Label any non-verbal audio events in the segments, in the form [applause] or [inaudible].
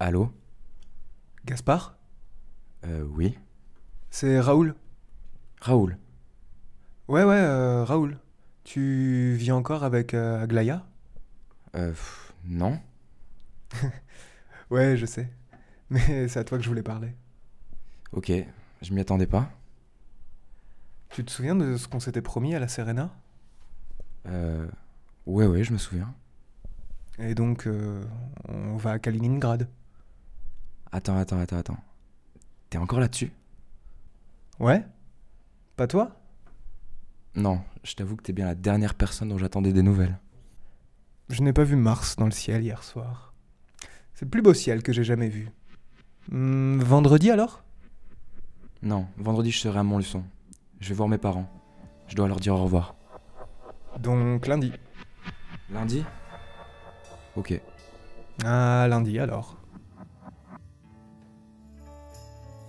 Allô Gaspard Euh, oui. C'est Raoul Raoul Ouais, ouais, euh, Raoul. Tu vis encore avec euh, Aglaya Euh, pff, non [laughs] Ouais, je sais. Mais c'est à toi que je voulais parler. Ok, je m'y attendais pas. Tu te souviens de ce qu'on s'était promis à la Serena? Euh, ouais, ouais, je me souviens. Et donc, euh, on va à Kaliningrad. Attends, attends, attends, attends. T'es encore là-dessus? Ouais Pas toi? Non, je t'avoue que t'es bien la dernière personne dont j'attendais des nouvelles. Je n'ai pas vu Mars dans le ciel hier soir. C'est le plus beau ciel que j'ai jamais vu. Hmm, vendredi alors? Non, vendredi je serai à Montluçon. Je vais voir mes parents. Je dois leur dire au revoir. Donc lundi. Lundi? Ok. Ah, lundi alors.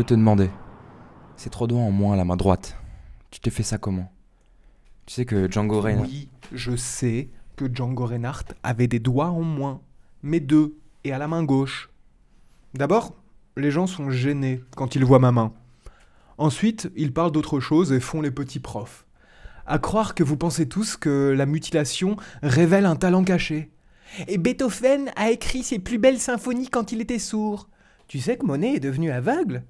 voulais te demander. C'est trop doigts en moins à la main droite. Tu t'es fait ça comment? Tu sais que Django Reinhardt... Oui, je sais que Django Reinhardt avait des doigts en moins, mais deux, et à la main gauche. D'abord, les gens sont gênés quand ils voient ma main. Ensuite, ils parlent d'autre chose et font les petits profs. À croire que vous pensez tous que la mutilation révèle un talent caché. Et Beethoven a écrit ses plus belles symphonies quand il était sourd. Tu sais que Monet est devenu aveugle?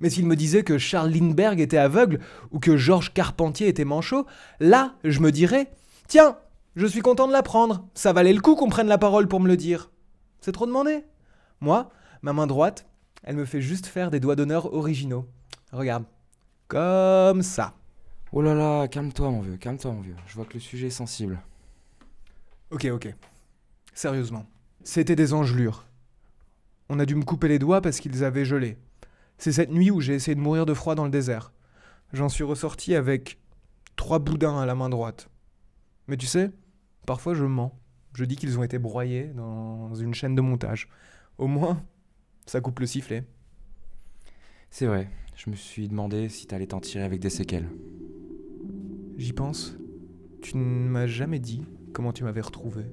Mais s'il me disait que Charles Lindbergh était aveugle ou que Georges Carpentier était manchot, là, je me dirais Tiens, je suis content de l'apprendre. Ça valait le coup qu'on prenne la parole pour me le dire. C'est trop demandé. Moi, ma main droite, elle me fait juste faire des doigts d'honneur originaux. Regarde. Comme ça. Oh là là, calme-toi mon vieux, calme-toi mon vieux. Je vois que le sujet est sensible. Ok, ok. Sérieusement. C'était des engelures. On a dû me couper les doigts parce qu'ils avaient gelé. C'est cette nuit où j'ai essayé de mourir de froid dans le désert. J'en suis ressorti avec trois boudins à la main droite. Mais tu sais, parfois je mens. Je dis qu'ils ont été broyés dans une chaîne de montage. Au moins, ça coupe le sifflet. C'est vrai, je me suis demandé si t'allais t'en tirer avec des séquelles. J'y pense. Tu ne m'as jamais dit comment tu m'avais retrouvé.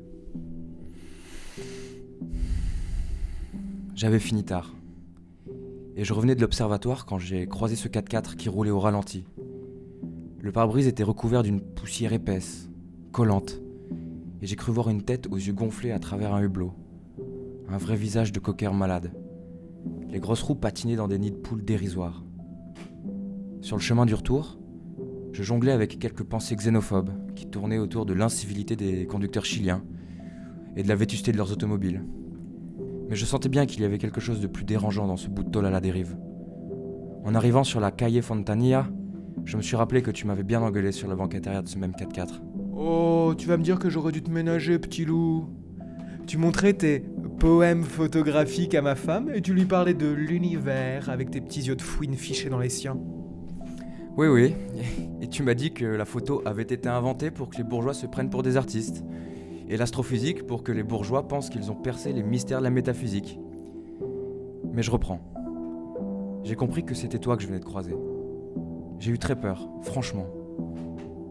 J'avais fini tard. Et je revenais de l'observatoire quand j'ai croisé ce 4x4 qui roulait au ralenti. Le pare-brise était recouvert d'une poussière épaisse, collante, et j'ai cru voir une tête aux yeux gonflés à travers un hublot. Un vrai visage de cocker malade. Les grosses roues patinaient dans des nids de poules dérisoires. Sur le chemin du retour, je jonglais avec quelques pensées xénophobes qui tournaient autour de l'incivilité des conducteurs chiliens et de la vétusté de leurs automobiles. Mais je sentais bien qu'il y avait quelque chose de plus dérangeant dans ce bout de tôle à la dérive. En arrivant sur la Calle Fontanilla, je me suis rappelé que tu m'avais bien engueulé sur la banque intérieure de ce même 4x4. Oh, tu vas me dire que j'aurais dû te ménager, petit loup. Tu montrais tes poèmes photographiques à ma femme et tu lui parlais de l'univers avec tes petits yeux de fouine fichés dans les siens. Oui, oui. Et tu m'as dit que la photo avait été inventée pour que les bourgeois se prennent pour des artistes. Et l'astrophysique pour que les bourgeois pensent qu'ils ont percé les mystères de la métaphysique. Mais je reprends. J'ai compris que c'était toi que je venais de croiser. J'ai eu très peur, franchement.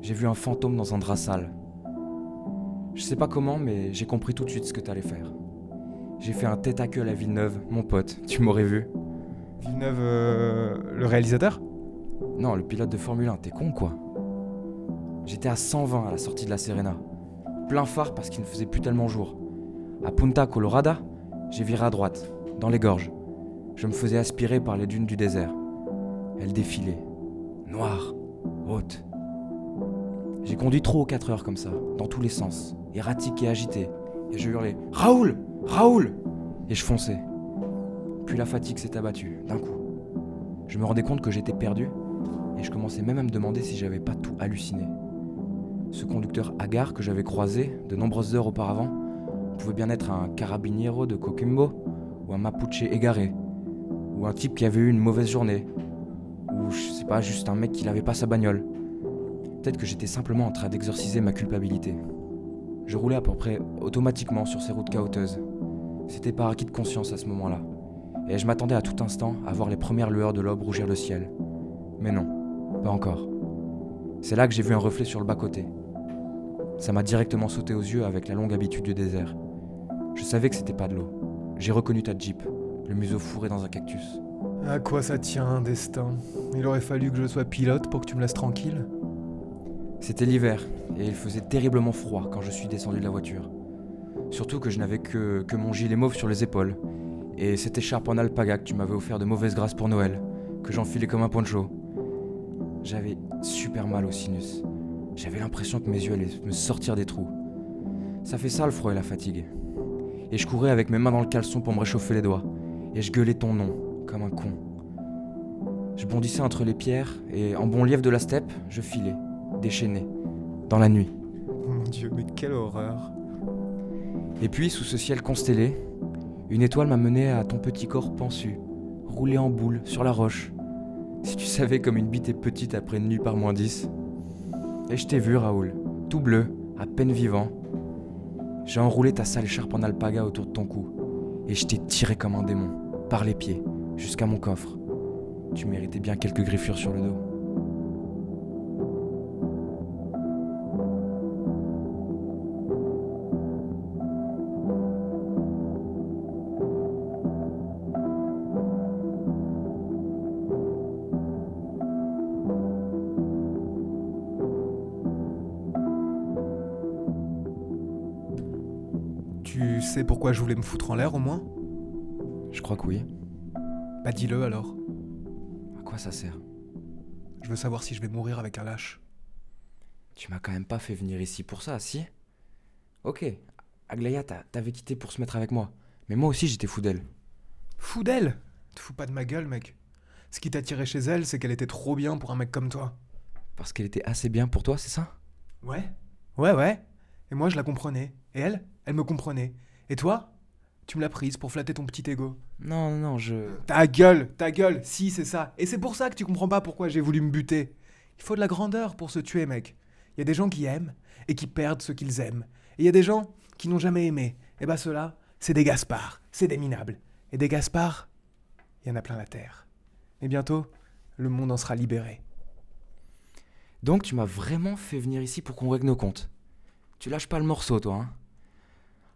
J'ai vu un fantôme dans un drap sale. Je sais pas comment, mais j'ai compris tout de suite ce que t'allais faire. J'ai fait un tête à queue à la Villeneuve, mon pote, tu m'aurais vu. Villeneuve, euh, le réalisateur? Non, le pilote de Formule 1, t'es con quoi J'étais à 120 à la sortie de la Serena. Plein phare parce qu'il ne faisait plus tellement jour. À Punta Colorada, j'ai viré à droite, dans les gorges. Je me faisais aspirer par les dunes du désert. Elles défilaient, noires, hautes. J'ai conduit trop aux 4 heures comme ça, dans tous les sens, erratique et agité. Et je hurlais Raoul Raoul Et je fonçais. Puis la fatigue s'est abattue, d'un coup. Je me rendais compte que j'étais perdu, et je commençais même à me demander si j'avais pas tout halluciné. Ce conducteur hagard que j'avais croisé de nombreuses heures auparavant pouvait bien être un carabiniero de Coquimbo, ou un mapuche égaré, ou un type qui avait eu une mauvaise journée, ou je sais pas, juste un mec qui n'avait pas sa bagnole. Peut-être que j'étais simplement en train d'exorciser ma culpabilité. Je roulais à peu près automatiquement sur ces routes caoteuses. C'était par acquis de conscience à ce moment-là. Et je m'attendais à tout instant à voir les premières lueurs de l'aube rougir le ciel. Mais non, pas encore. C'est là que j'ai vu un reflet sur le bas-côté. Ça m'a directement sauté aux yeux avec la longue habitude du désert. Je savais que c'était pas de l'eau. J'ai reconnu ta Jeep, le museau fourré dans un cactus. À quoi ça tient, destin? Il aurait fallu que je sois pilote pour que tu me laisses tranquille? C'était l'hiver, et il faisait terriblement froid quand je suis descendu de la voiture. Surtout que je n'avais que, que mon gilet mauve sur les épaules, et cette écharpe en alpaga que tu m'avais offert de mauvaise grâce pour Noël, que j'enfilais comme un poncho. J'avais super mal au sinus. J'avais l'impression que mes yeux allaient me sortir des trous. Ça fait ça le froid et la fatigue. Et je courais avec mes mains dans le caleçon pour me réchauffer les doigts, et je gueulais ton nom, comme un con. Je bondissais entre les pierres, et en bon lièvre de la steppe, je filais, déchaîné, dans la nuit. Mon dieu, mais quelle horreur Et puis, sous ce ciel constellé, une étoile m'a mené à ton petit corps pensu, roulé en boule sur la roche. Si tu savais comme une bite est petite après une nuit par moins 10. Et je t'ai vu, Raoul, tout bleu, à peine vivant. J'ai enroulé ta sale écharpe en alpaga autour de ton cou, et je t'ai tiré comme un démon, par les pieds, jusqu'à mon coffre. Tu méritais bien quelques griffures sur le dos. Sais pourquoi je voulais me foutre en l'air au moins Je crois que oui. Bah dis-le alors. À quoi ça sert? Je veux savoir si je vais mourir avec un lâche. Tu m'as quand même pas fait venir ici pour ça, si? Ok, Aglaya, t'a- t'avais quitté pour se mettre avec moi. Mais moi aussi, j'étais fou d'elle. Fou d'elle? Te fous pas de ma gueule, mec. Ce qui t'attirait chez elle, c'est qu'elle était trop bien pour un mec comme toi. Parce qu'elle était assez bien pour toi, c'est ça? Ouais Ouais, ouais. Et moi, je la comprenais. Et elle, elle me comprenait. Et toi? Tu me l'as prise pour flatter ton petit ego. Non, non, non, je. Ta gueule, ta gueule, si, c'est ça. Et c'est pour ça que tu comprends pas pourquoi j'ai voulu me buter. Il faut de la grandeur pour se tuer, mec. Il y a des gens qui aiment et qui perdent ce qu'ils aiment. Et il y a des gens qui n'ont jamais aimé. Et bah ceux-là, c'est des Gaspards, c'est des minables. Et des Gaspards, il y en a plein la terre. Et bientôt, le monde en sera libéré. Donc, tu m'as vraiment fait venir ici pour qu'on règle nos comptes. Tu lâches pas le morceau, toi, hein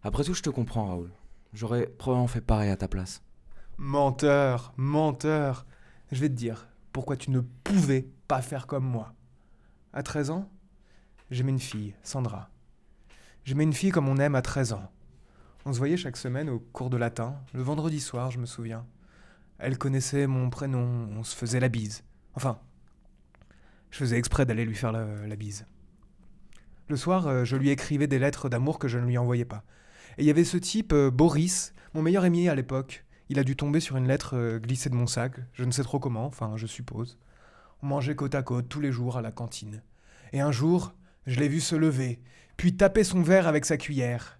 Après tout, je te comprends, Raoul. J'aurais probablement fait pareil à ta place. Menteur, menteur. Je vais te dire pourquoi tu ne pouvais pas faire comme moi. À 13 ans, j'aimais une fille, Sandra. J'aimais une fille comme on aime à 13 ans. On se voyait chaque semaine au cours de latin, le vendredi soir, je me souviens. Elle connaissait mon prénom, on se faisait la bise. Enfin, je faisais exprès d'aller lui faire la, la bise. Le soir, euh, je lui écrivais des lettres d'amour que je ne lui envoyais pas. Et il y avait ce type, euh, Boris, mon meilleur ami à l'époque. Il a dû tomber sur une lettre euh, glissée de mon sac, je ne sais trop comment, enfin je suppose. On mangeait côte à côte tous les jours à la cantine. Et un jour, je l'ai vu se lever, puis taper son verre avec sa cuillère.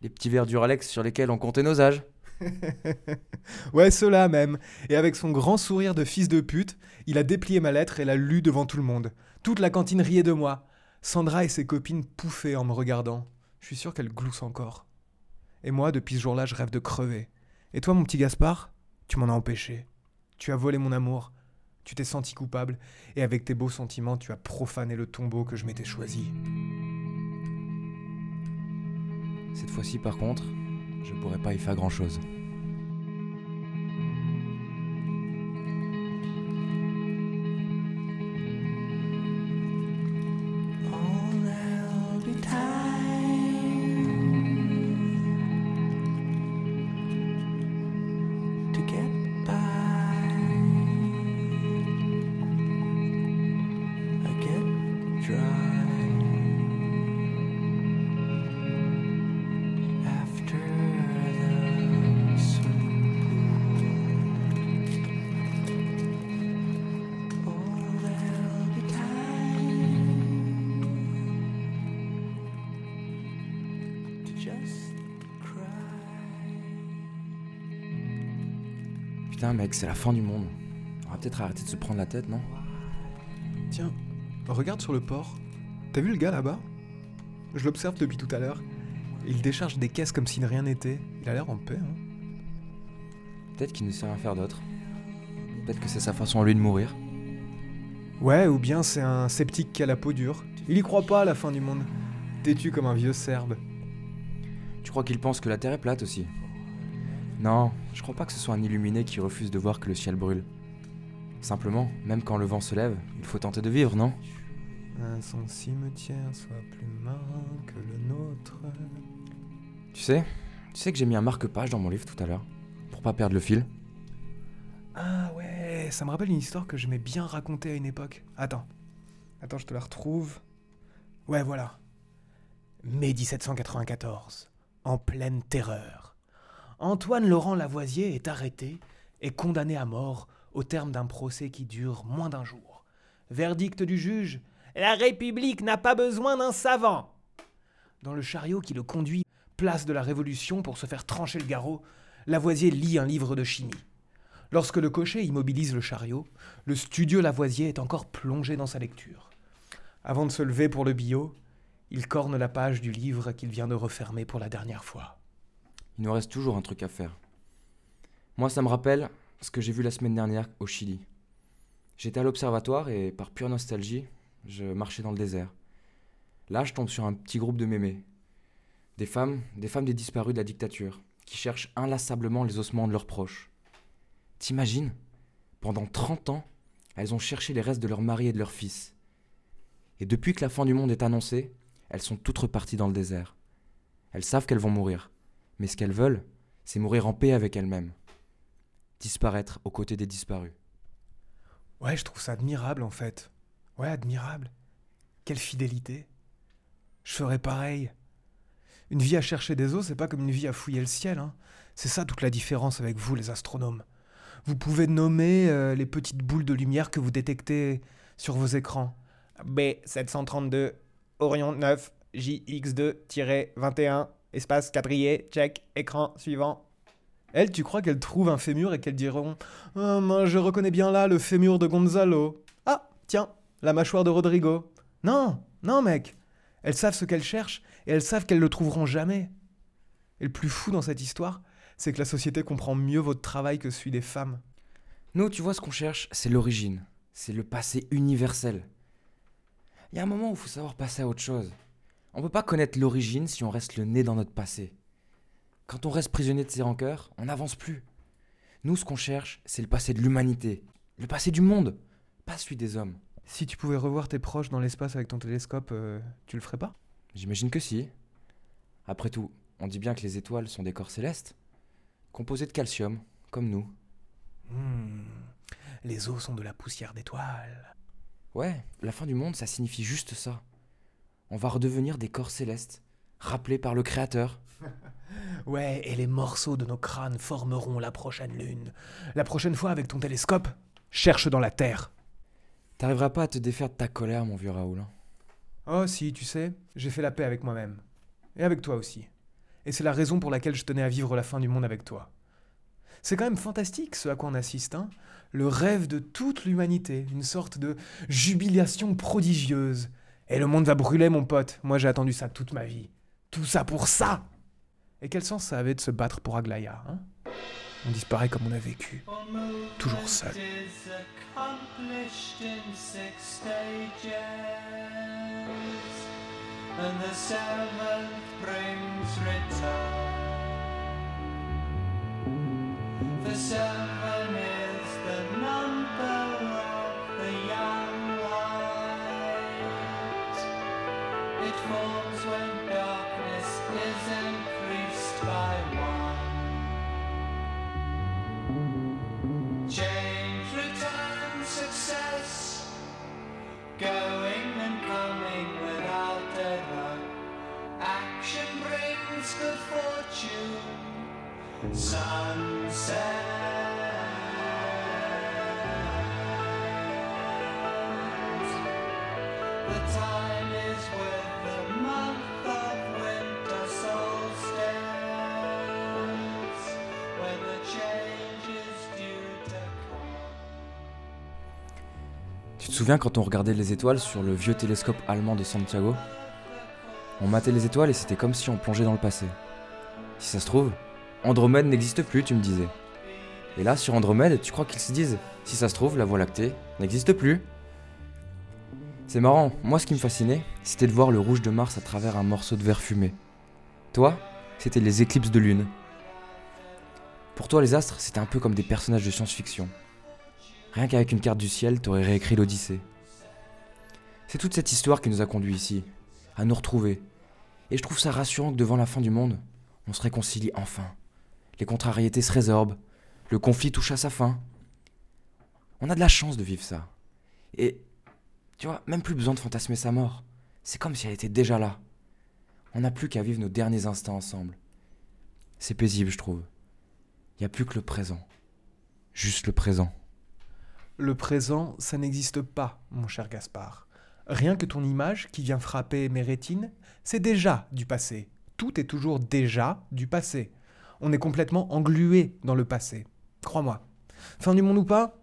Les petits verres Duralex sur lesquels on comptait nos âges. [laughs] Ouais, cela même. Et avec son grand sourire de fils de pute, il a déplié ma lettre et l'a lue devant tout le monde. Toute la cantine riait de moi. Sandra et ses copines pouffaient en me regardant. Je suis sûr qu'elles gloussent encore. Et moi, depuis ce jour-là, je rêve de crever. Et toi, mon petit Gaspard? Tu m'en as empêché. Tu as volé mon amour. Tu t'es senti coupable. Et avec tes beaux sentiments, tu as profané le tombeau que je m'étais choisi. Cette fois-ci, par contre, je pourrais pas y faire grand-chose. Putain, mec, c'est la fin du monde. On va peut-être arrêter de se prendre la tête, non? Tiens, regarde sur le port. T'as vu le gars là-bas? Je l'observe depuis tout à l'heure. Il décharge des caisses comme si rien n'était. Il a l'air en paix, hein. Peut-être qu'il ne sait rien faire d'autre. Peut-être que c'est sa façon à lui de mourir. Ouais, ou bien c'est un sceptique qui a la peau dure. Il y croit pas à la fin du monde. Têtu comme un vieux serbe. Tu crois qu'il pense que la Terre est plate aussi? Non, je crois pas que ce soit un illuminé qui refuse de voir que le ciel brûle. Simplement, même quand le vent se lève, il faut tenter de vivre, non? Son cimetière soit plus marin que le nôtre. Tu sais, tu sais que j'ai mis un marque-page dans mon livre tout à l'heure, pour pas perdre le fil. Ah ouais, ça me rappelle une histoire que j'aimais bien raconter à une époque. Attends. Attends, je te la retrouve. Ouais, voilà. Mai 1794. En pleine terreur. Antoine Laurent Lavoisier est arrêté et condamné à mort au terme d'un procès qui dure moins d'un jour. Verdict du juge La République n'a pas besoin d'un savant Dans le chariot qui le conduit place de la Révolution pour se faire trancher le garrot, Lavoisier lit un livre de chimie. Lorsque le cocher immobilise le chariot, le studieux Lavoisier est encore plongé dans sa lecture. Avant de se lever pour le bio, il corne la page du livre qu'il vient de refermer pour la dernière fois. Il nous reste toujours un truc à faire. Moi, ça me rappelle ce que j'ai vu la semaine dernière au Chili. J'étais à l'observatoire et, par pure nostalgie, je marchais dans le désert. Là, je tombe sur un petit groupe de mémés. Des femmes, des femmes des disparus de la dictature, qui cherchent inlassablement les ossements de leurs proches. T'imagines? Pendant 30 ans, elles ont cherché les restes de leur mari et de leur fils. Et depuis que la fin du monde est annoncée, elles sont toutes reparties dans le désert. Elles savent qu'elles vont mourir, mais ce qu'elles veulent, c'est mourir en paix avec elles-mêmes. Disparaître aux côtés des disparus. Ouais, je trouve ça admirable en fait. Ouais, admirable. Quelle fidélité. Je ferais pareil. Une vie à chercher des os, c'est pas comme une vie à fouiller le ciel. Hein. C'est ça toute la différence avec vous, les astronomes. Vous pouvez nommer euh, les petites boules de lumière que vous détectez sur vos écrans. B732, Orion 9, JX2-21, espace quadrillé, check, écran suivant. Elle, tu crois qu'elles trouvent un fémur et qu'elles diront Ah, moi, je reconnais bien là le fémur de Gonzalo. Ah, tiens, la mâchoire de Rodrigo. Non, non, mec. Elles savent ce qu'elles cherchent et elles savent qu'elles le trouveront jamais. Et le plus fou dans cette histoire, c'est que la société comprend mieux votre travail que celui des femmes. Nous, tu vois, ce qu'on cherche, c'est l'origine. C'est le passé universel. Il y a un moment où il faut savoir passer à autre chose. On peut pas connaître l'origine si on reste le nez dans notre passé. Quand on reste prisonnier de ses rancœurs, on n'avance plus. Nous, ce qu'on cherche, c'est le passé de l'humanité. Le passé du monde, pas celui des hommes. Si tu pouvais revoir tes proches dans l'espace avec ton télescope, euh, tu le ferais pas? J'imagine que si. Après tout, on dit bien que les étoiles sont des corps célestes, composés de calcium, comme nous. Hmm, Les os sont de la poussière d'étoiles. Ouais, la fin du monde, ça signifie juste ça. On va redevenir des corps célestes, rappelés par le Créateur. [laughs] Ouais, et les morceaux de nos crânes formeront la prochaine lune. La prochaine fois, avec ton télescope, cherche dans la Terre. T'arriveras pas à te défaire de ta colère, mon vieux Raoul. Oh si, tu sais, j'ai fait la paix avec moi-même. Et avec toi aussi. Et c'est la raison pour laquelle je tenais à vivre la fin du monde avec toi. C'est quand même fantastique ce à quoi on assiste, hein Le rêve de toute l'humanité, une sorte de jubilation prodigieuse. Et le monde va brûler, mon pote. Moi, j'ai attendu ça toute ma vie. Tout ça pour ça Et quel sens ça avait de se battre pour Aglaya, hein? On disparaît comme on a vécu. Toujours seul. Souviens quand on regardait les étoiles sur le vieux télescope allemand de Santiago? On matait les étoiles et c'était comme si on plongeait dans le passé. Si ça se trouve, Andromède n'existe plus, tu me disais. Et là, sur Andromède, tu crois qu'ils se disent Si ça se trouve, la Voie lactée n'existe plus C'est marrant, moi ce qui me fascinait, c'était de voir le rouge de Mars à travers un morceau de verre fumé. Toi, c'était les éclipses de lune. Pour toi, les astres, c'était un peu comme des personnages de science-fiction. Rien qu'avec une carte du ciel, t'aurais réécrit l'Odyssée. C'est toute cette histoire qui nous a conduits ici, à nous retrouver. Et je trouve ça rassurant que devant la fin du monde, on se réconcilie enfin. Les contrariétés se résorbent, le conflit touche à sa fin. On a de la chance de vivre ça. Et, tu vois, même plus besoin de fantasmer sa mort. C'est comme si elle était déjà là. On n'a plus qu'à vivre nos derniers instants ensemble. C'est paisible, je trouve. Il n'y a plus que le présent. Juste le présent. Le présent, ça n'existe pas, mon cher Gaspard. Rien que ton image qui vient frapper mes rétines, c'est déjà du passé. Tout est toujours déjà du passé. On est complètement englué dans le passé. Crois-moi. Fin du monde ou pas,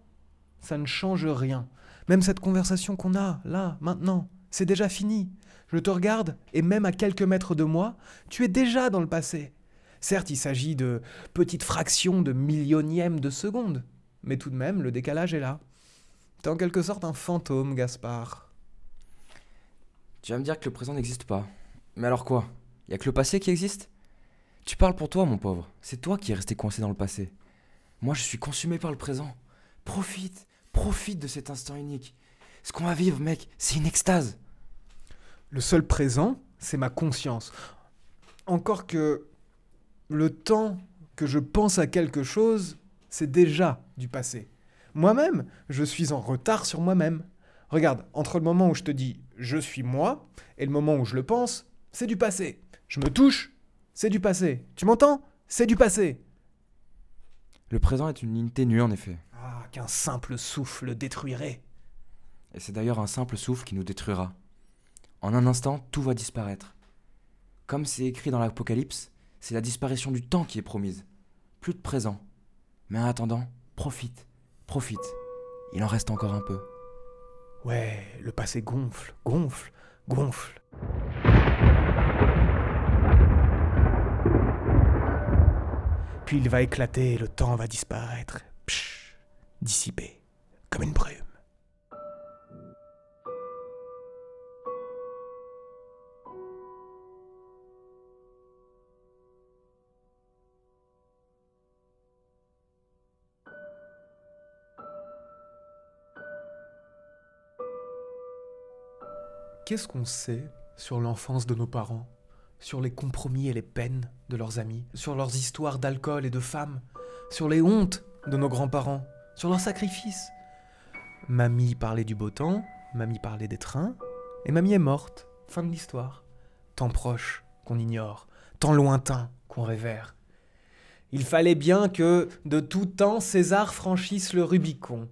ça ne change rien. Même cette conversation qu'on a, là, maintenant, c'est déjà fini. Je te regarde, et même à quelques mètres de moi, tu es déjà dans le passé. Certes, il s'agit de petites fractions de millionièmes de seconde, mais tout de même, le décalage est là. T'es en quelque sorte un fantôme, Gaspard. Tu vas me dire que le présent n'existe pas. Mais alors quoi? Y a que le passé qui existe? Tu parles pour toi, mon pauvre. C'est toi qui es resté coincé dans le passé. Moi, je suis consumé par le présent. Profite, profite de cet instant unique. Ce qu'on va vivre, mec, c'est une extase. Le seul présent, c'est ma conscience. Encore que le temps que je pense à quelque chose, c'est déjà du passé. Moi-même, je suis en retard sur moi-même. Regarde, entre le moment où je te dis je suis moi et le moment où je le pense, c'est du passé. Je me touche, c'est du passé. Tu m'entends? C'est du passé. Le présent est une ligne ténue, en effet. Ah, qu'un simple souffle détruirait. Et c'est d'ailleurs un simple souffle qui nous détruira. En un instant, tout va disparaître. Comme c'est écrit dans l'Apocalypse, c'est la disparition du temps qui est promise. Plus de présent. Mais en attendant, profite, profite. Il en reste encore un peu. Ouais, le passé gonfle, gonfle, gonfle. Puis il va éclater le temps va disparaître. Psh, dissipé, comme une brume. Qu'est-ce qu'on sait sur l'enfance de nos parents Sur les compromis et les peines de leurs amis Sur leurs histoires d'alcool et de femmes Sur les hontes de nos grands-parents Sur leurs sacrifices? Mamie parlait du beau temps, mamie parlait des trains, et mamie est morte. Fin de l'histoire. Temps proche qu'on ignore, temps lointain qu'on révère. Il fallait bien que, de tout temps, César franchisse le Rubicon.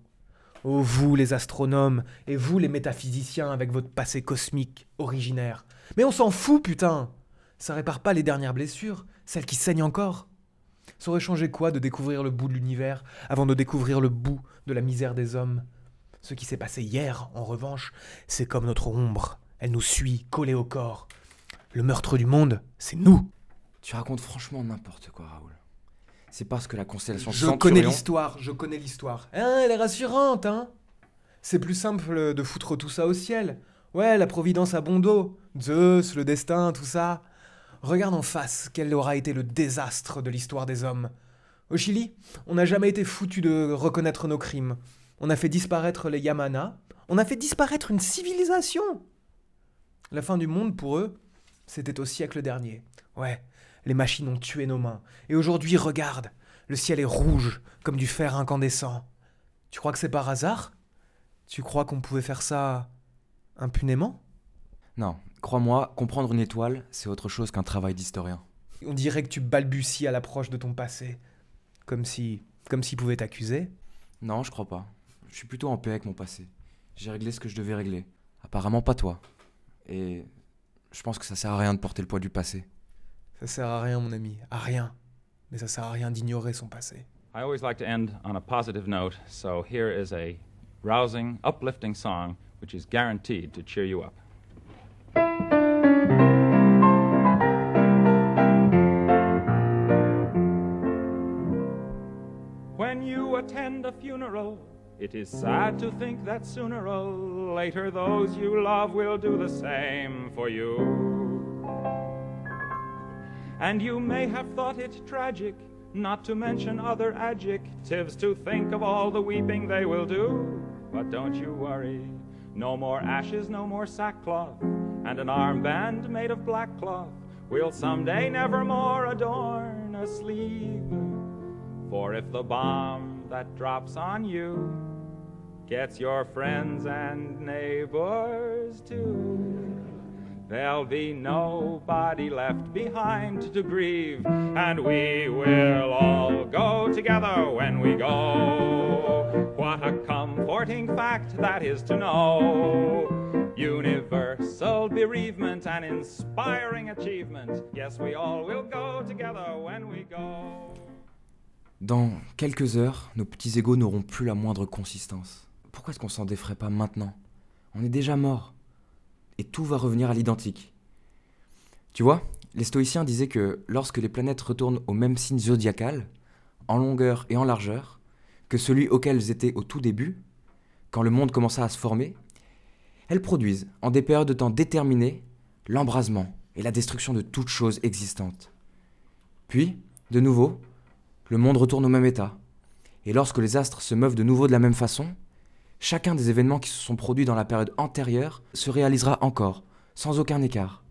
Ô vous les astronomes, et vous les métaphysiciens avec votre passé cosmique, originaire. Mais on s'en fout, putain Ça répare pas les dernières blessures, celles qui saignent encore. Ça aurait changé quoi de découvrir le bout de l'univers avant de découvrir le bout de la misère des hommes? Ce qui s'est passé hier, en revanche, c'est comme notre ombre. Elle nous suit, collée au corps. Le meurtre du monde, c'est nous. Tu racontes franchement n'importe quoi, Raoul. C'est parce que la constellation Je Centurion- connais l'histoire, je connais l'histoire. Hein, elle est rassurante, hein C'est plus simple de foutre tout ça au ciel. Ouais, la providence a bon dos. Zeus, le destin, tout ça. Regarde en face quel aura été le désastre de l'histoire des hommes. Au Chili, on n'a jamais été foutu de reconnaître nos crimes. On a fait disparaître les Yamana. On a fait disparaître une civilisation. La fin du monde, pour eux, c'était au siècle dernier. Ouais, les machines ont tué nos mains. Et aujourd'hui, regarde, le ciel est rouge, comme du fer incandescent. Tu crois que c'est par hasard? Tu crois qu'on pouvait faire ça impunément? Non, crois-moi, comprendre une étoile, c'est autre chose qu'un travail d'historien. On dirait que tu balbuties à l'approche de ton passé. Comme si. comme s'il pouvait t'accuser. Non, je crois pas. Je suis plutôt en paix avec mon passé. J'ai réglé ce que je devais régler. Apparemment pas toi. Et je pense que ça sert à rien de porter le poids du passé. Ça sert à rien, mon ami, à rien. Mais ça sert à rien d'ignorer son passé. I always like to end on a positive note, so here is a rousing, uplifting song which is guaranteed to cheer you up. When you attend a funeral, it is sad to think that sooner or later those you love will do the same for you. And you may have thought it tragic, not to mention other adjectives, to think of all the weeping they will do. But don't you worry, no more ashes, no more sackcloth, and an armband made of black cloth will someday nevermore adorn a sleeve. For if the bomb that drops on you gets your friends and neighbors too, there'll be nobody left behind to grieve, and we will all go together when we go. What a comforting fact that is to know. Universal bereavement and inspiring achievement. Yes, we all will go together when we go. Dans quelques heures, nos petits égaux n'auront plus la moindre consistance. Pourquoi est-ce qu'on s'en défrait pas maintenant? On est déjà mort. Et tout va revenir à l'identique. Tu vois, les stoïciens disaient que lorsque les planètes retournent au même signe zodiacal, en longueur et en largeur, que celui auquel elles étaient au tout début, quand le monde commença à se former, elles produisent, en des périodes de temps déterminées, l'embrasement et la destruction de toute chose existante. Puis, de nouveau, le monde retourne au même état. Et lorsque les astres se meuvent de nouveau de la même façon, chacun des événements qui se sont produits dans la période antérieure se réalisera encore, sans aucun écart.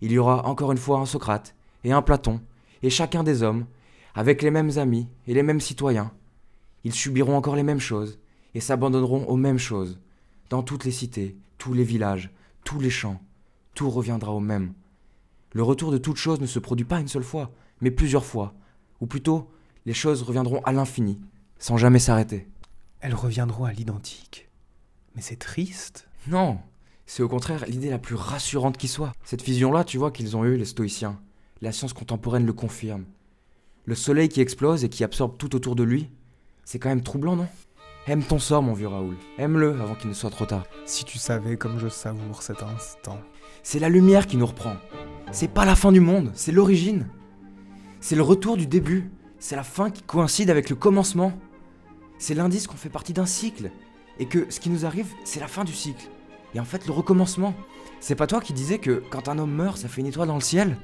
Il y aura encore une fois un Socrate et un Platon, et chacun des hommes, avec les mêmes amis et les mêmes citoyens. Ils subiront encore les mêmes choses et s'abandonneront aux mêmes choses. Dans toutes les cités, tous les villages, tous les champs, tout reviendra au même. Le retour de toute chose ne se produit pas une seule fois, mais plusieurs fois, ou plutôt les choses reviendront à l'infini, sans jamais s'arrêter. Elles reviendront à l'identique. Mais c'est triste. Non, c'est au contraire l'idée la plus rassurante qui soit. Cette vision-là, tu vois, qu'ils ont eue, les stoïciens. La science contemporaine le confirme. Le soleil qui explose et qui absorbe tout autour de lui, c'est quand même troublant, non? Aime ton sort, mon vieux Raoul. Aime-le avant qu'il ne soit trop tard. Si tu savais comme je savoure cet instant. C'est la lumière qui nous reprend. C'est pas la fin du monde, c'est l'origine. C'est le retour du début. C'est la fin qui coïncide avec le commencement. C'est l'indice qu'on fait partie d'un cycle. Et que ce qui nous arrive, c'est la fin du cycle. Et en fait, le recommencement. C'est pas toi qui disais que quand un homme meurt, ça fait une étoile dans le ciel?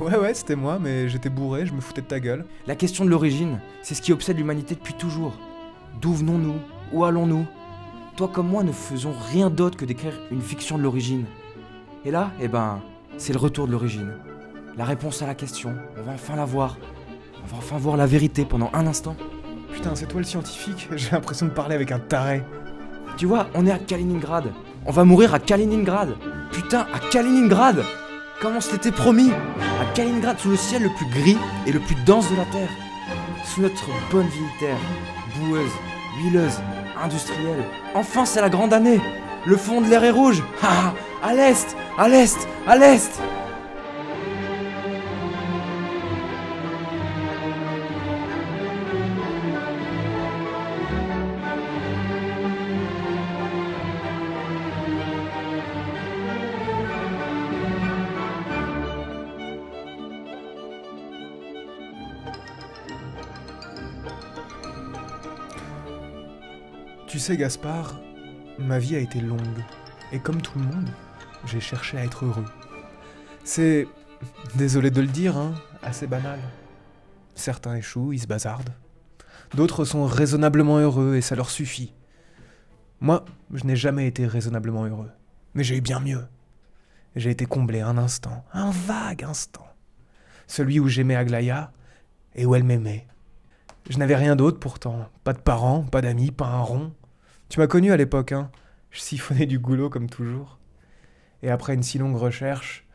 Ouais, ouais, c'était moi, mais j'étais bourré, je me foutais de ta gueule. La question de l'origine, c'est ce qui obsède l'humanité depuis toujours. D'où venons-nous? Où allons-nous? Toi comme moi ne faisons rien d'autre que d'écrire une fiction de l'origine. Et là, eh ben, c'est le retour de l'origine. La réponse à la question, on va enfin la voir. On va enfin voir la vérité pendant un instant. Putain, c'est toi le scientifique [laughs] J'ai l'impression de parler avec un taré. Tu vois, on est à Kaliningrad. On va mourir à Kaliningrad. Putain, à Kaliningrad Comme on se promis? À Kaliningrad, sous le ciel le plus gris et le plus dense de la Terre. Sous notre bonne vieille Terre, boueuse, huileuse, industrielle. Enfin, c'est la grande année Le fond de l'air est rouge [laughs] Ah À l'est À l'est À l'est Tu sais, Gaspard, ma vie a été longue. Et comme tout le monde, j'ai cherché à être heureux. C'est, désolé de le dire, hein, assez banal. Certains échouent, ils se bazardent. D'autres sont raisonnablement heureux et ça leur suffit. Moi, je n'ai jamais été raisonnablement heureux. Mais j'ai eu bien mieux. J'ai été comblé un instant, un vague instant. Celui où j'aimais Aglaya et où elle m'aimait. Je n'avais rien d'autre pourtant. Pas de parents, pas d'amis, pas un rond. Tu m'as connu à l'époque, hein. Je siphonnais du goulot comme toujours. Et après une si longue recherche,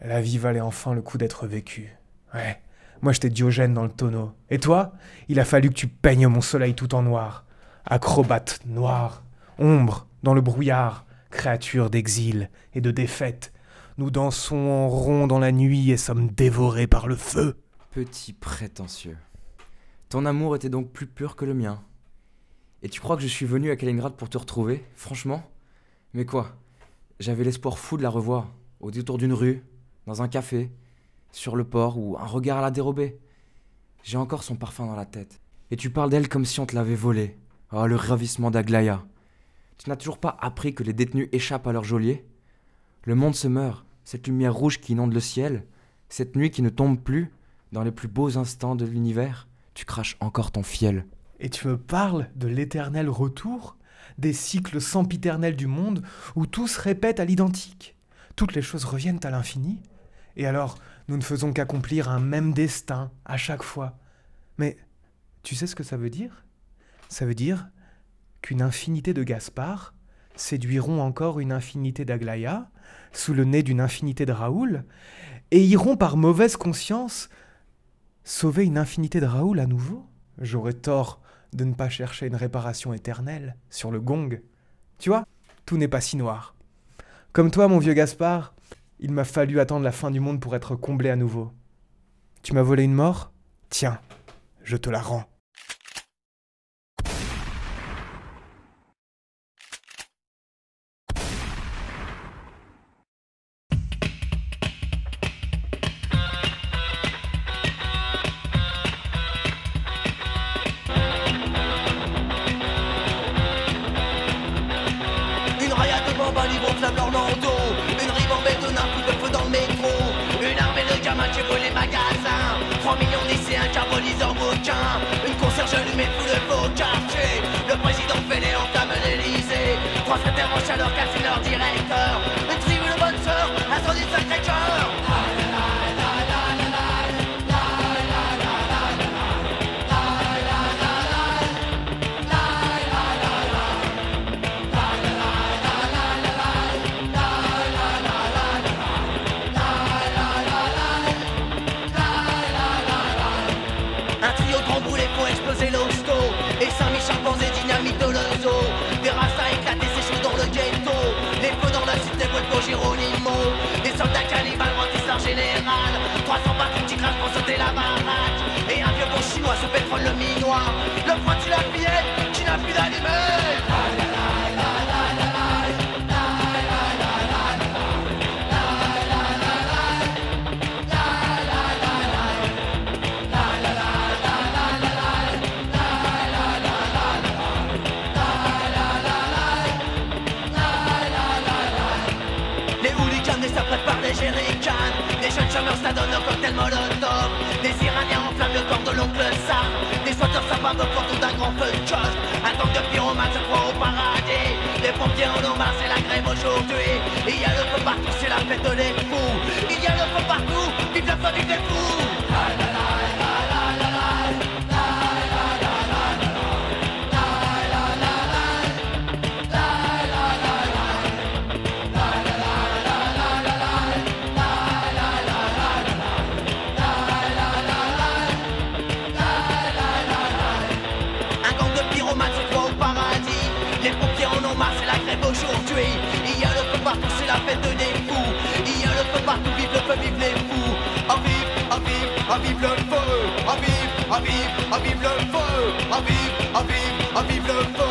la vie valait enfin le coup d'être vécue. Ouais, moi j'étais Diogène dans le tonneau. Et toi, il a fallu que tu peignes mon soleil tout en noir. Acrobate noir, ombre dans le brouillard, créature d'exil et de défaite. Nous dansons en rond dans la nuit et sommes dévorés par le feu. Petit prétentieux. Ton amour était donc plus pur que le mien. Et tu crois que je suis venu à Kaliningrad pour te retrouver? Franchement? Mais quoi? J'avais l'espoir fou de la revoir, au détour d'une rue, dans un café, sur le port ou un regard à la dérobée. J'ai encore son parfum dans la tête. Et tu parles d'elle comme si on te l'avait volée. Oh, le ravissement d'Aglaya. Tu n'as toujours pas appris que les détenus échappent à leur geôlier? Le monde se meurt, cette lumière rouge qui inonde le ciel, cette nuit qui ne tombe plus, dans les plus beaux instants de l'univers, tu craches encore ton fiel. Et tu me parles de l'éternel retour Des cycles sempiternels du monde où tout se répète à l'identique. Toutes les choses reviennent à l'infini. Et alors, nous ne faisons qu'accomplir un même destin à chaque fois. Mais tu sais ce que ça veut dire? Ça veut dire qu'une infinité de Gaspard séduiront encore une infinité d'Aglaya, sous le nez d'une infinité de Raoul, et iront par mauvaise conscience sauver une infinité de Raoul à nouveau? J'aurais tort de ne pas chercher une réparation éternelle sur le gong. Tu vois, tout n'est pas si noir. Comme toi, mon vieux Gaspard, il m'a fallu attendre la fin du monde pour être comblé à nouveau. Tu m'as volé une mort? Tiens, je te la rends. Une ribambelle de nains coup de feu dans le métro. Une armée de gamins qui brûlent les magasins. 3 millions carbonisent leurs bouquins Une concierge allumée tout le beau quartier Le président fait les entame l'Elysée Trois secrétaires en chaleur cassent leur directeur Les jeunes chômeurs s'adonnent au cocktail molotov De l'oncle Sam. Des squatteurs s'abattent autour d'un grand feu de chose Un gang de pyromanes se croit au paradis. Les pompiers en ont marre, c'est la grève aujourd'hui. Il y a le feu partout, c'est la fête des fous. Il y a le feu partout, vive la feu, vive fous. Un Il y a le feu partout, c'est la fête des fous. Il y a le feu partout, vive le feu, vive les fous. En vive, en vive, en vive le feu. En vive, en vive, en vive le feu. En vive, en vive, en vive le feu.